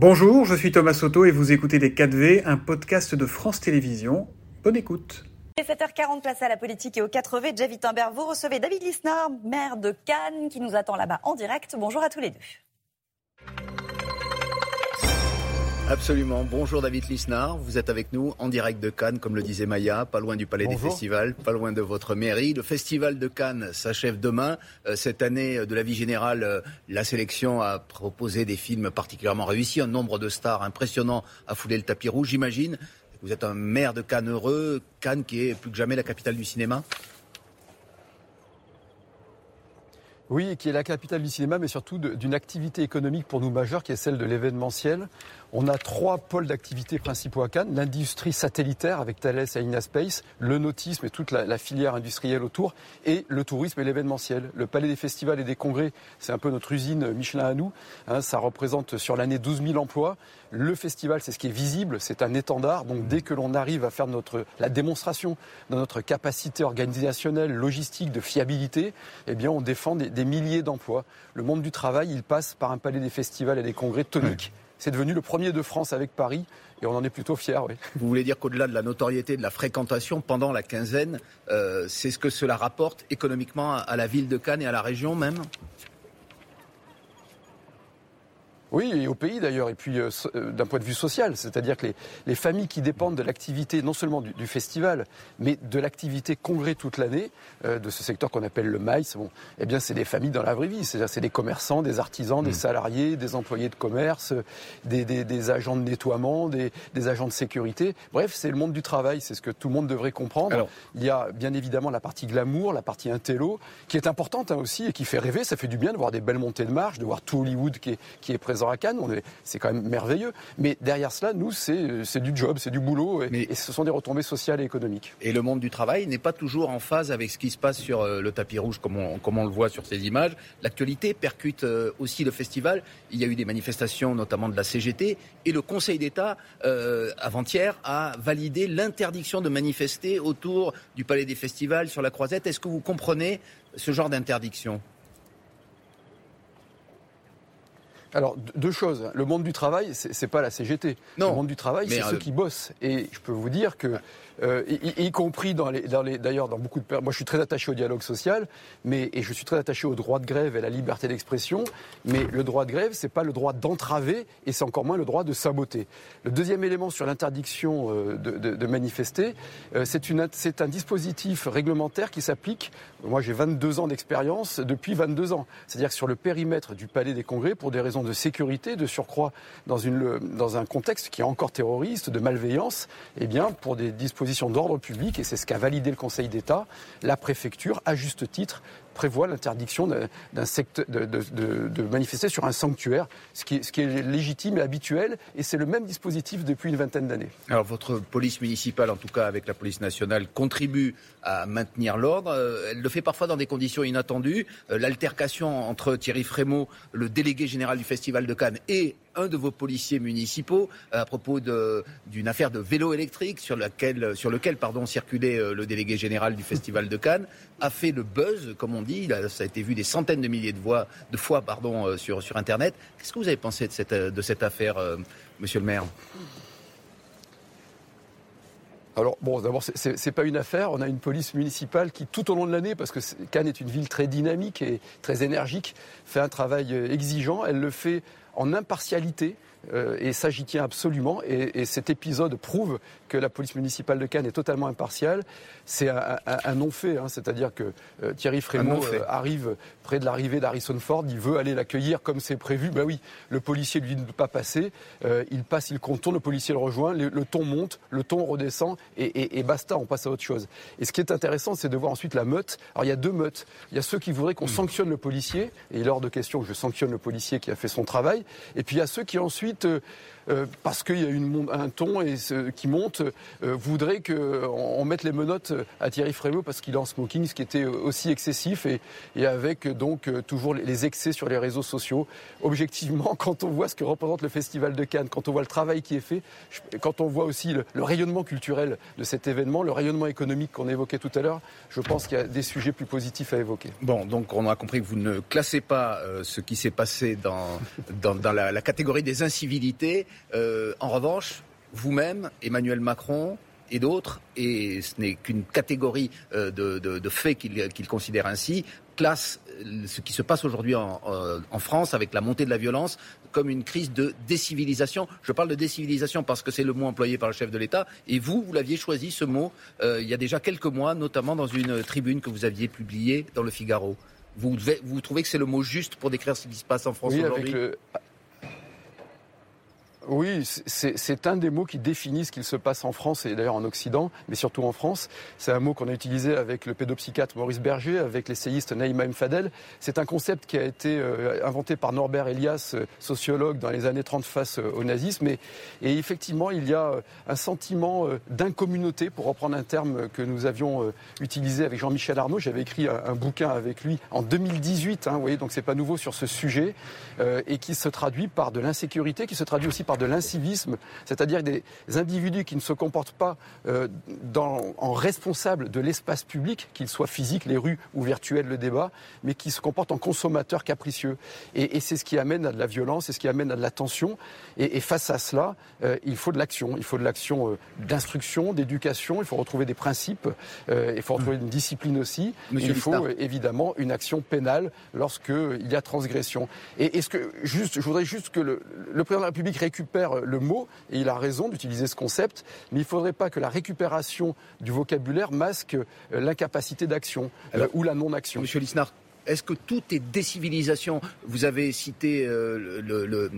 Bonjour, je suis Thomas Soto et vous écoutez Les 4V, un podcast de France Télévisions. Bonne écoute. 7h40, place à la politique et au 4V. Jeff Wittenberg, vous recevez David Lisnard, maire de Cannes, qui nous attend là-bas en direct. Bonjour à tous les deux. Absolument. Bonjour David Lisnard. Vous êtes avec nous en direct de Cannes, comme le disait Maya, pas loin du Palais des Festivals, pas loin de votre mairie. Le Festival de Cannes s'achève demain. Euh, cette année euh, de la vie générale, euh, la sélection a proposé des films particulièrement réussis, un nombre de stars impressionnant a foulé le tapis rouge, j'imagine. Vous êtes un maire de Cannes heureux, Cannes qui est plus que jamais la capitale du cinéma Oui, qui est la capitale du cinéma, mais surtout d'une activité économique pour nous majeure, qui est celle de l'événementiel. On a trois pôles d'activité principaux à Cannes. L'industrie satellitaire avec Thales et Inaspace, le nautisme et toute la, filière industrielle autour, et le tourisme et l'événementiel. Le Palais des Festivals et des Congrès, c'est un peu notre usine Michelin à nous. Hein, ça représente sur l'année 12 000 emplois. Le festival, c'est ce qui est visible, c'est un étendard. Donc dès que l'on arrive à faire la démonstration de notre capacité organisationnelle, logistique, de fiabilité, eh bien on défend des, des milliers d'emplois. Le monde du travail, il passe par un palais des festivals et des congrès toniques. C'est devenu le premier de France avec Paris et on en est plutôt fiers. Oui. Vous voulez dire qu'au-delà de la notoriété, de la fréquentation pendant la quinzaine, euh, c'est ce que cela rapporte économiquement à la ville de Cannes et à la région même? Oui, et au pays d'ailleurs, et puis euh, euh, d'un point de vue social, c'est-à-dire que les, familles qui dépendent de l'activité, non seulement du, festival, mais de l'activité congrès toute l'année, euh, de ce secteur qu'on appelle le maïs, bon, eh bien c'est des familles dans la vraie vie, c'est-à-dire c'est des commerçants, des artisans, des mm. salariés, des employés de commerce, des, agents de nettoiement, des, agents de sécurité. Bref, c'est le monde du travail, c'est ce que tout le monde devrait comprendre. Il y a bien évidemment la partie glamour, la partie intello, qui est importante hein, aussi et qui fait rêver, ça fait du bien de voir des belles montées de marche, de voir tout Hollywood qui est, qui est présent à Cannes, c'est quand même merveilleux. Mais derrière cela, nous, c'est du job, c'est du boulot, et, ce sont des retombées sociales et économiques. Et le monde du travail n'est pas toujours en phase avec ce qui se passe sur euh, le tapis rouge, comme on, comme on le voit sur ces images. L'actualité percute euh, aussi le festival. Il y a eu des manifestations, notamment de la CGT, et le Conseil d'État, euh, avant-hier, a validé l'interdiction de manifester autour du Palais des Festivals, sur la Croisette. Est-ce que vous comprenez ce genre d'interdiction? Alors, deux choses. Le monde du travail, c'est pas la CGT. Non. Le monde du travail, c'est ceux qui bossent. Et je peux vous dire que euh, y, compris dans les, dans les, d'ailleurs dans beaucoup de moi je suis très attaché au dialogue social, mais et je suis très attaché au droit de grève et à la liberté d'expression, mais le droit de grève c'est pas le droit d'entraver et c'est encore moins le droit de saboter. Le deuxième élément sur l'interdiction euh, de, de, de, manifester, euh, c'est une c'est un dispositif réglementaire qui s'applique. Moi j'ai 22 ans d'expérience depuis 22 ans, c'est-à-dire sur le périmètre du Palais des Congrès pour des raisons de sécurité, de surcroît dans un contexte qui est encore terroriste, de malveillance, eh bien pour des dispositifs d'ordre public, et c'est ce qu'a validé le Conseil d'État, la préfecture, à juste titre, prévoit l'interdiction d'un de, de, manifester sur un sanctuaire, ce qui, est, ce qui est légitime et habituel, et c'est le même dispositif depuis une vingtaine d'années. Alors votre police municipale, en tout cas avec la police nationale, contribue à maintenir l'ordre. Euh, elle le fait parfois dans des conditions inattendues. Euh, l'altercation entre Thierry Frémaux, le délégué général du Festival de Cannes, et un de vos policiers municipaux à propos d'une affaire de vélo électrique sur, laquelle, sur pardon, circulait euh, le délégué général du Festival de Cannes a fait le buzz, comme on dit. Ça a été vu des centaines de milliers de, voix, de fois euh, sur, Internet. Qu'est-ce que vous avez pensé de cette, cette affaire, euh, monsieur le maire? Alors bon, d'abord, ce n'est pas une affaire. On a une police municipale qui, tout au long de l'année, parce que Cannes est une ville très dynamique et très énergique, fait un travail exigeant. Elle le fait en impartialité. Euh, et ça, j'y tiens absolument. Et, cet épisode prouve que la police municipale de Cannes est totalement impartiale. C'est un, non-fait, hein. c'est-à-dire que euh, Thierry Frémaux euh, arrive près de l'arrivée d'Harrison Ford, il veut aller l'accueillir comme c'est prévu. Ben oui, le policier lui ne peut pas passer. il passe, il contourne, le policier le rejoint, le, ton monte, le ton redescend, et, et, basta, on passe à autre chose. Et ce qui est intéressant, c'est de voir ensuite la meute. Alors il y a deux meutes. Il y a ceux qui voudraient qu'on hmm. sanctionne le policier, et il est hors de question que je sanctionne le policier qui a fait son travail. Et puis il y a ceux qui ensuite euh, euh, parce qu'il y a un ton qui monte, euh, voudrait qu'on mette les menottes à Thierry Frémaux parce qu'il est en smoking, ce qui était aussi excessif et, avec donc toujours les excès sur les réseaux sociaux. Objectivement, quand on voit ce que représente le Festival de Cannes, quand on voit le travail qui est fait, quand on voit aussi le, le rayonnement culturel de cet événement, le rayonnement économique qu'on évoquait tout à l'heure, je pense qu'il y a des sujets plus positifs à évoquer. Bon, donc on a compris que vous ne classez pas ce qui s'est passé dans, dans dans la, catégorie des incivilités. en revanche, vous-même, Emmanuel Macron, et d'autres, et ce n'est qu'une catégorie de, de, faits qu'il considère ainsi, classe ce qui se passe aujourd'hui en, en, France avec la montée de la violence comme une crise de décivilisation. Je parle de décivilisation parce que c'est le mot employé par le chef de l'État. Et vous, vous l'aviez choisi ce mot euh, il y a déjà quelques mois, notamment dans une tribune que vous aviez publiée dans le Figaro. Vous, vous trouvez que c'est le mot juste pour décrire ce qui se passe en France aujourd'hui? Oui, c'est un des mots qui définit ce qu'il se passe en France et d'ailleurs en Occident, mais surtout en France. C'est un mot qu'on a utilisé avec le pédopsychiatre Maurice Berger, avec l'essayiste Naïma Mfadel. C'est un concept qui a été euh, inventé par Norbert Elias, euh, sociologue dans les années 30 face euh, au nazisme. Et, et effectivement, il y a un sentiment d'incommunauté, pour reprendre un terme que nous avions utilisé avec Jean-Michel Arnaud. J'avais écrit un, bouquin avec lui en 2018, hein, vous voyez, donc c'est pas nouveau sur ce sujet, et qui se traduit par de l'insécurité, qui se traduit aussi par de l'incivisme, c'est-à-dire des individus qui ne se comportent pas euh, en responsables de l'espace public, qu'il soit physique, les rues ou virtuel, le débat, mais qui se comportent en consommateurs capricieux. Et, c'est ce qui amène à de la violence, c'est ce qui amène à de la tension. Et, face à cela, euh, il faut de l'action. Il faut de l'action euh, d'instruction, d'éducation, il faut retrouver des principes, il faut retrouver une discipline aussi. il faut évidemment une action pénale lorsqu'il y a transgression. Et est-ce que, juste, je voudrais juste que le, le président de la République récupère le mot, et il a raison d'utiliser ce concept, mais il ne faudrait pas que la récupération du vocabulaire masque euh, l'incapacité d'action euh, ou la non-action. Monsieur Lisnard, est-ce que tout est décivilisation? Vous avez cité euh,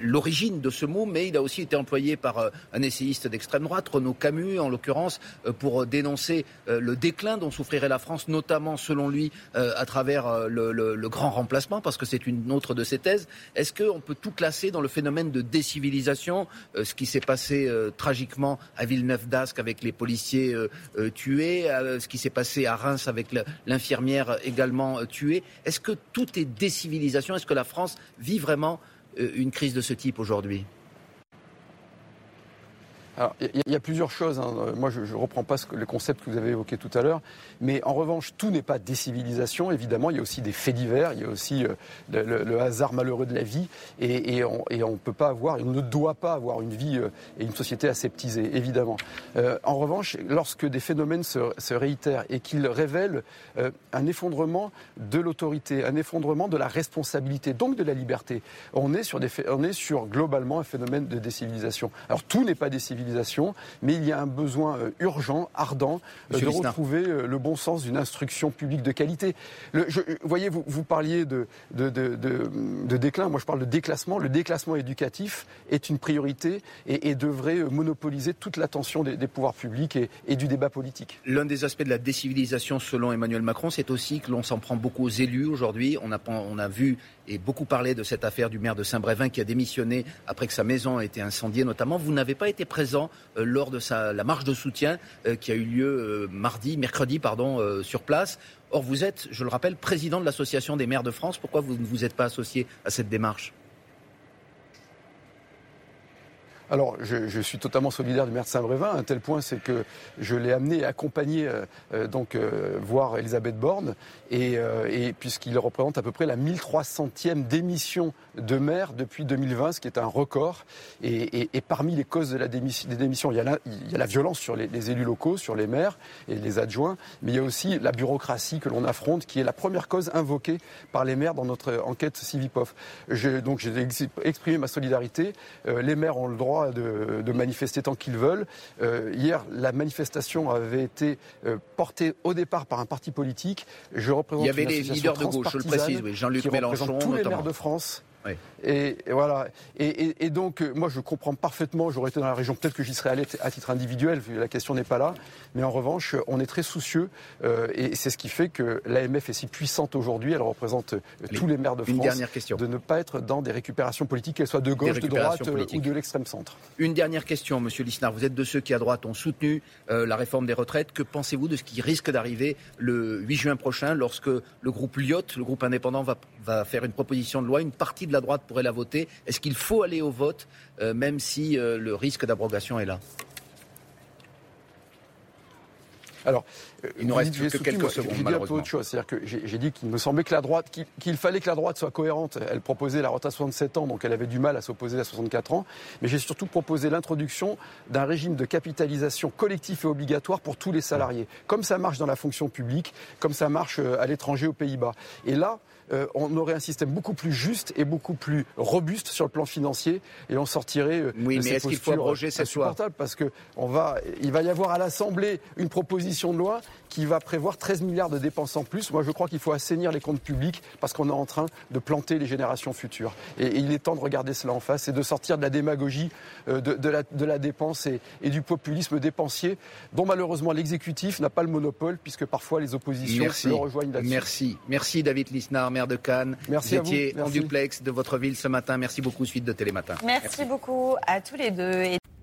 l'origine de ce mot, mais il a aussi été employé par euh, un essayiste d'extrême droite, Renaud Camus en l'occurrence, euh, pour dénoncer le déclin dont souffrirait la France, notamment selon lui à travers le, grand remplacement, parce que c'est une autre de ses thèses. Est-ce qu'on peut tout classer dans le phénomène de décivilisation, ce qui s'est passé tragiquement à Villeneuve d'Ascq avec les policiers tués, ce qui s'est passé à Reims avec l'infirmière également tuée? Est-ce que tout est décivilisation? Est-ce que la France vit vraiment euh, une crise de ce type aujourd'hui? Il y, a plusieurs choses. Hein. Moi, je ne reprends pas le concept que vous avez évoqué tout à l'heure. Mais en revanche, tout n'est pas décivilisation. Évidemment, il y a aussi des faits divers. Il y a aussi euh, le, hasard malheureux de la vie. Et, on ne peut pas avoir, on ne doit pas avoir une vie euh, et une société aseptisée, évidemment. Euh, en revanche, lorsque des phénomènes se, réitèrent et qu'ils révèlent un effondrement de l'autorité, un effondrement de la responsabilité, donc de la liberté, on est sur, on est sur globalement un phénomène de décivilisation. Alors, tout n'est pas décivilisation mais il y a un besoin euh, urgent, ardent, euh, de retrouver euh, le bon sens d'une instruction publique de qualité. vous voyez, vous, vous parliez de, de, déclin, moi je parle de déclassement. Le déclassement éducatif est une priorité et, devrait monopoliser toute l'attention des, pouvoirs publics et, et du débat politique. L'un des aspects de la décivilisation, selon Emmanuel Macron, c'est aussi que l'on s'en prend beaucoup aux élus aujourd'hui. On a, on a vu et beaucoup parlé de cette affaire du maire de Saint-Brévin qui a démissionné après que sa maison a été incendiée notamment. Vous n'avez pas été présent euh, lors de la marche de soutien euh, qui a eu lieu euh, mardi, mercredi sur place. Or, vous êtes, je le rappelle, président de l'Association des maires de France. Pourquoi vous ne vous êtes pas associé à cette démarche? Alors, je, suis totalement solidaire du maire de Saint-Brévin, à tel point, c'est que je l'ai amené et accompagné euh, euh, donc euh, voir Elisabeth Borne, et, puisqu'il représente à peu près la 1300e démission de maire depuis 2020, ce qui est un record. Et, parmi les causes de la démission, des démissions, il y, a la, il y a la violence sur les, élus locaux, sur les maires et les adjoints, mais il y a aussi la bureaucratie que l'on affronte, qui est la première cause invoquée par les maires dans notre enquête Civipof. donc j'ai exprimé ma solidarité. les maires ont le droit de, manifester tant qu'ils veulent. Euh, hier, la manifestation avait été euh, portée au départ par un parti politique. Je représente Il y avait les leaders de gauche, je le précise, Jean-Luc Mélenchon, tous les maires de France. Et, voilà. Et, donc, euh, moi, je comprends parfaitement. J'aurais été dans la région, peut-être que j'y serais allé à titre individuel. La question n'est pas là. Mais en revanche, on est très soucieux, euh, et c'est ce qui fait que l'AMF est si puissante aujourd'hui. Elle représente euh, tous les maires de France. Une dernière question. De ne pas être dans des récupérations politiques, qu'elles soient de gauche, de droite ou de l'extrême centre. Une dernière question, Monsieur Lisnard. Vous êtes de ceux qui à droite ont soutenu la réforme des retraites. Que pensez-vous de ce qui risque d'arriver le 8 juin prochain, lorsque le groupe Lyot, le groupe indépendant, va, va faire une proposition de loi, une partie de la droite pourrait la voter. Est-ce qu'il faut aller au vote, euh, même si euh, le risque d'abrogation est là? Alors, il nous reste que quelques secondes. J'ai dit un peu autre chose. C'est-à-dire que j'ai dit qu'il me semblait que la droite, qu'il fallait que la droite soit cohérente. Elle proposait la retraite à 67 ans, donc elle avait du mal à s'opposer à 64 ans. Mais j'ai surtout proposé l'introduction d'un régime de capitalisation collectif et obligatoire pour tous les salariés, comme ça marche dans la fonction publique, comme ça marche euh, à l'étranger aux Pays-Bas. Et là, euh, on aurait un système beaucoup plus juste et beaucoup plus robuste sur le plan financier et on sortirait euh, oui, mais est-ce qu'il faut abroger cette loi? parce que on va, il va y avoir à l'Assemblée une proposition de loi qui va prévoir 13 milliards de dépenses en plus. Moi, je crois qu'il faut assainir les comptes publics parce qu'on est en train de planter les générations futures. Et, il est temps de regarder cela en face et de sortir de la démagogie, euh, de, la, dépense et, du populisme dépensier, dont malheureusement l'exécutif n'a pas le monopole, puisque parfois les oppositions le rejoignent là-dessus. Merci. Merci David Lisnard, maire de Cannes. Merci Vous étiez en duplex de votre ville ce matin. Merci beaucoup, suite de Télématin. Merci, Merci. beaucoup à tous les deux.